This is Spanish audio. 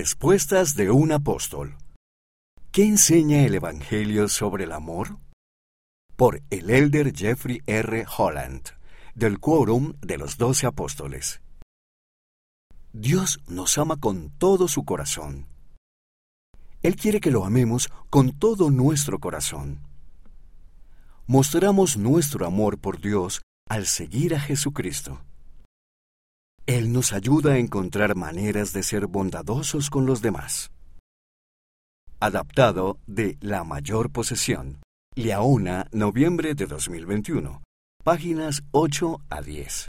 Respuestas de un apóstol. ¿Qué enseña el Evangelio sobre el amor? Por el elder Jeffrey R. Holland, del Quórum de los Doce Apóstoles. Dios nos ama con todo su corazón. Él quiere que lo amemos con todo nuestro corazón. Mostramos nuestro amor por Dios al seguir a Jesucristo. Él nos ayuda a encontrar maneras de ser bondadosos con los demás. Adaptado de La Mayor Posesión. Liaona, noviembre de 2021. Páginas 8 a 10.